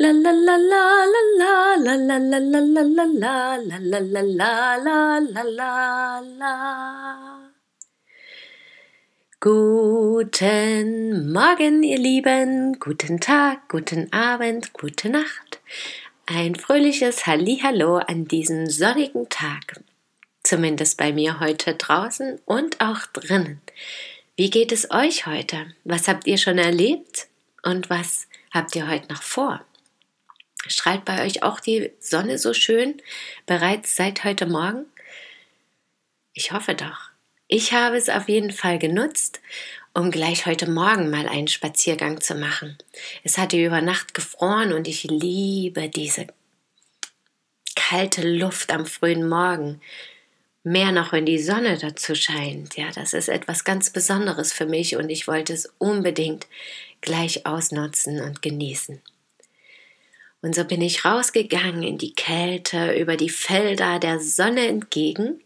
la la la la la la la la la la la la la la la la la la la Guten Morgen, ihr Lieben, guten Tag, guten Abend, gute Nacht. Ein fröhliches Hallihallo an diesem sonnigen Tag. Zumindest bei mir heute draußen und auch drinnen. Wie geht es euch heute? Was habt ihr schon erlebt? Und was habt ihr heute noch vor? Strahlt bei euch auch die Sonne so schön bereits seit heute Morgen? Ich hoffe doch. Ich habe es auf jeden Fall genutzt, um gleich heute Morgen mal einen Spaziergang zu machen. Es hatte über Nacht gefroren und ich liebe diese kalte Luft am frühen Morgen. Mehr noch, wenn die Sonne dazu scheint. Ja, das ist etwas ganz Besonderes für mich und ich wollte es unbedingt gleich ausnutzen und genießen. Und so bin ich rausgegangen in die Kälte, über die Felder der Sonne entgegen.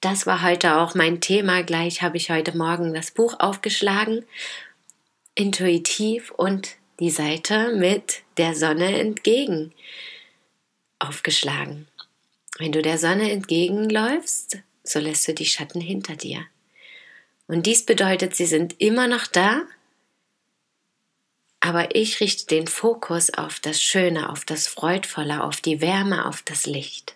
Das war heute auch mein Thema. Gleich habe ich heute Morgen das Buch aufgeschlagen, intuitiv und die Seite mit der Sonne entgegen aufgeschlagen. Wenn du der Sonne entgegenläufst, so lässt du die Schatten hinter dir. Und dies bedeutet, sie sind immer noch da, aber ich richte den Fokus auf das Schöne, auf das Freudvolle, auf die Wärme, auf das Licht.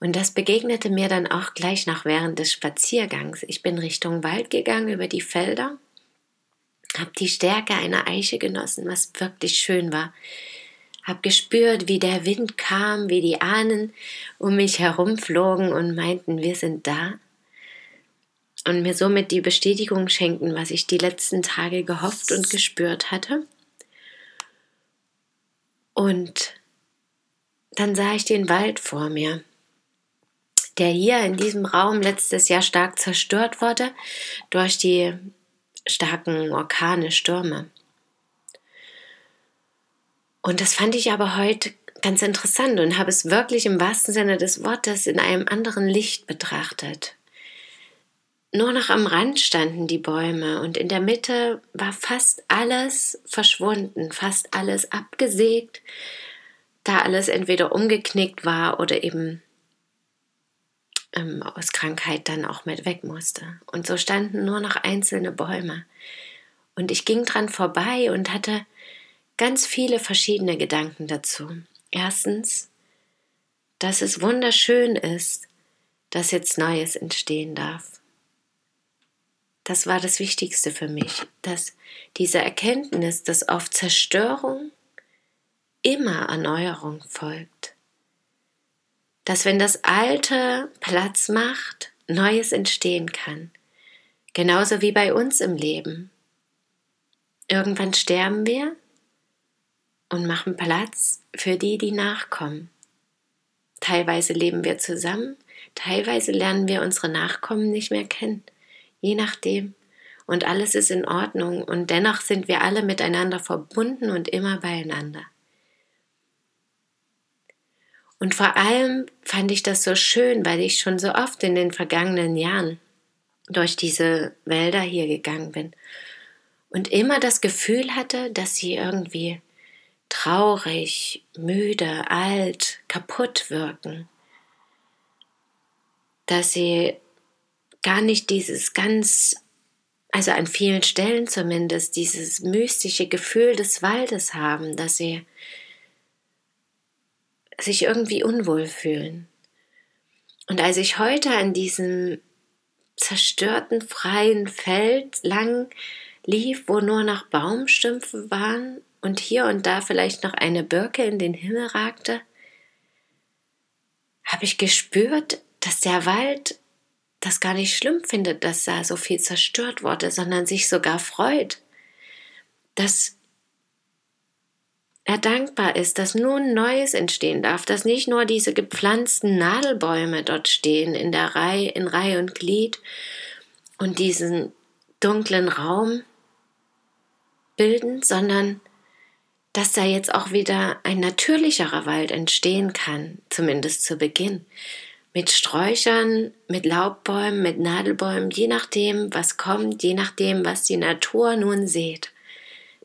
Und das begegnete mir dann auch gleich noch während des Spaziergangs. Ich bin Richtung Wald gegangen über die Felder, habe die Stärke einer Eiche genossen, was wirklich schön war. Hab gespürt, wie der Wind kam, wie die Ahnen um mich herumflogen und meinten, wir sind da und mir somit die Bestätigung schenken, was ich die letzten Tage gehofft und gespürt hatte. Und dann sah ich den Wald vor mir, der hier in diesem Raum letztes Jahr stark zerstört wurde durch die starken Orkane, Stürme. Und das fand ich aber heute ganz interessant und habe es wirklich im wahrsten Sinne des Wortes in einem anderen Licht betrachtet. Nur noch am Rand standen die Bäume und in der Mitte war fast alles verschwunden, fast alles abgesägt, da alles entweder umgeknickt war oder eben ähm, aus Krankheit dann auch mit weg musste. Und so standen nur noch einzelne Bäume. Und ich ging dran vorbei und hatte ganz viele verschiedene Gedanken dazu. Erstens, dass es wunderschön ist, dass jetzt Neues entstehen darf. Das war das Wichtigste für mich, dass diese Erkenntnis, dass auf Zerstörung immer Erneuerung folgt. Dass wenn das Alte Platz macht, Neues entstehen kann. Genauso wie bei uns im Leben. Irgendwann sterben wir und machen Platz für die, die nachkommen. Teilweise leben wir zusammen, teilweise lernen wir unsere Nachkommen nicht mehr kennen je nachdem. Und alles ist in Ordnung und dennoch sind wir alle miteinander verbunden und immer beieinander. Und vor allem fand ich das so schön, weil ich schon so oft in den vergangenen Jahren durch diese Wälder hier gegangen bin und immer das Gefühl hatte, dass sie irgendwie traurig, müde, alt, kaputt wirken. Dass sie gar nicht dieses ganz, also an vielen Stellen zumindest, dieses mystische Gefühl des Waldes haben, dass sie sich irgendwie unwohl fühlen. Und als ich heute an diesem zerstörten freien Feld lang lief, wo nur noch Baumstümpfe waren und hier und da vielleicht noch eine Birke in den Himmel ragte, habe ich gespürt, dass der Wald das gar nicht schlimm findet, dass da so viel zerstört wurde, sondern sich sogar freut, dass er dankbar ist, dass nun Neues entstehen darf, dass nicht nur diese gepflanzten Nadelbäume dort stehen in der Reihe, in Reihe und Glied und diesen dunklen Raum bilden, sondern dass da jetzt auch wieder ein natürlicherer Wald entstehen kann, zumindest zu Beginn. Mit Sträuchern, mit Laubbäumen, mit Nadelbäumen, je nachdem, was kommt, je nachdem, was die Natur nun sieht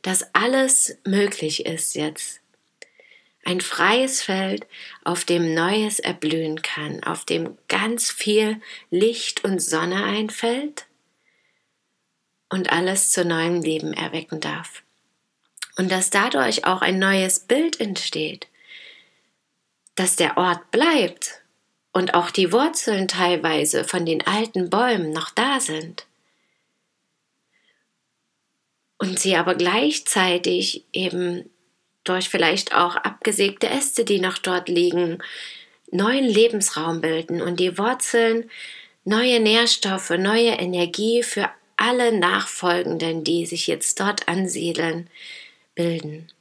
dass alles möglich ist jetzt. Ein freies Feld, auf dem Neues erblühen kann, auf dem ganz viel Licht und Sonne einfällt und alles zu neuem Leben erwecken darf. Und dass dadurch auch ein neues Bild entsteht, dass der Ort bleibt und auch die Wurzeln teilweise von den alten Bäumen noch da sind und sie aber gleichzeitig eben durch vielleicht auch abgesägte Äste, die noch dort liegen, neuen Lebensraum bilden und die Wurzeln neue Nährstoffe, neue Energie für alle Nachfolgenden, die sich jetzt dort ansiedeln, bilden.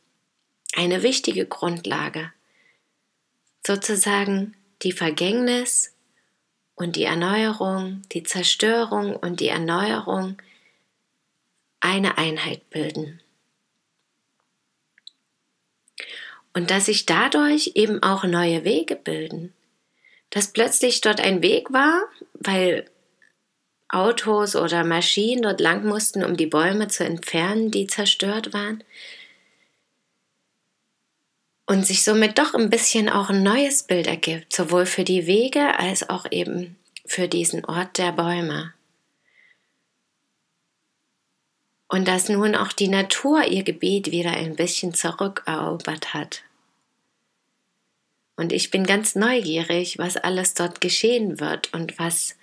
Eine wichtige Grundlage. Sozusagen die Vergängnis und die Erneuerung, die Zerstörung und die Erneuerung eine Einheit bilden. Und dass sich dadurch eben auch neue Wege bilden. Dass plötzlich dort ein Weg war, weil Autos oder Maschinen dort lang mussten, um die Bäume zu entfernen, die zerstört waren. Und sich somit doch ein bisschen auch ein neues Bild ergibt, sowohl für die Wege als auch eben für diesen Ort der Bäume und dass nun auch die Natur ihr Gebiet wieder ein bisschen zurückerobert hat. Und ich bin ganz neugierig, was alles dort geschehen wird und was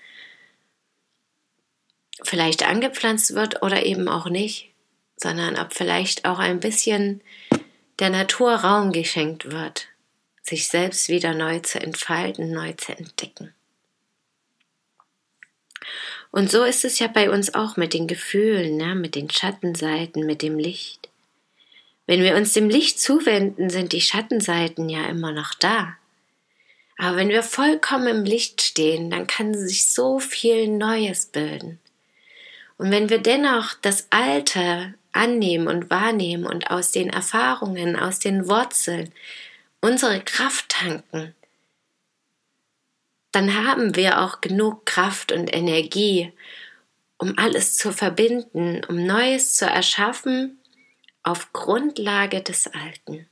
vielleicht angepflanzt wird oder eben auch nicht, sondern ob vielleicht auch ein bisschen der Natur Raum geschenkt wird, sich selbst wieder neu zu entfalten, neu zu entdecken. Und so ist es ja bei uns auch mit den Gefühlen, ne? mit den Schattenseiten, mit dem Licht. Wenn wir uns dem Licht zuwenden, sind die Schattenseiten ja immer noch da. Aber wenn wir vollkommen im Licht stehen, dann kann sich so viel Neues bilden. Und wenn wir dennoch das Alte annehmen und wahrnehmen und aus den Erfahrungen, aus den Wurzeln unsere Kraft tanken, dann haben wir auch genug Kraft und Energie, um alles zu verbinden, um Neues zu erschaffen auf Grundlage des Alten.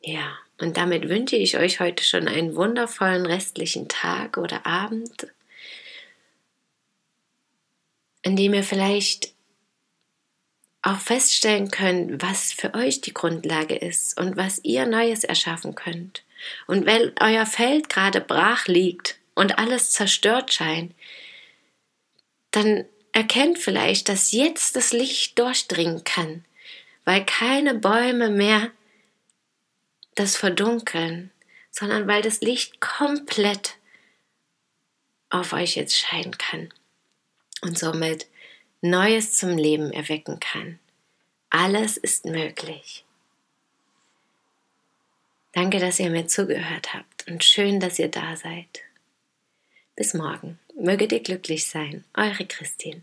Ja, und damit wünsche ich euch heute schon einen wundervollen restlichen Tag oder Abend, in dem ihr vielleicht auch feststellen könnt, was für euch die Grundlage ist und was ihr Neues erschaffen könnt. Und wenn euer Feld gerade brach liegt und alles zerstört scheint, dann erkennt vielleicht, dass jetzt das Licht durchdringen kann, weil keine Bäume mehr das verdunkeln, sondern weil das Licht komplett auf euch jetzt scheinen kann. Und somit Neues zum Leben erwecken kann. Alles ist möglich. Danke, dass ihr mir zugehört habt und schön, dass ihr da seid. Bis morgen. Möget ihr glücklich sein. Eure Christine.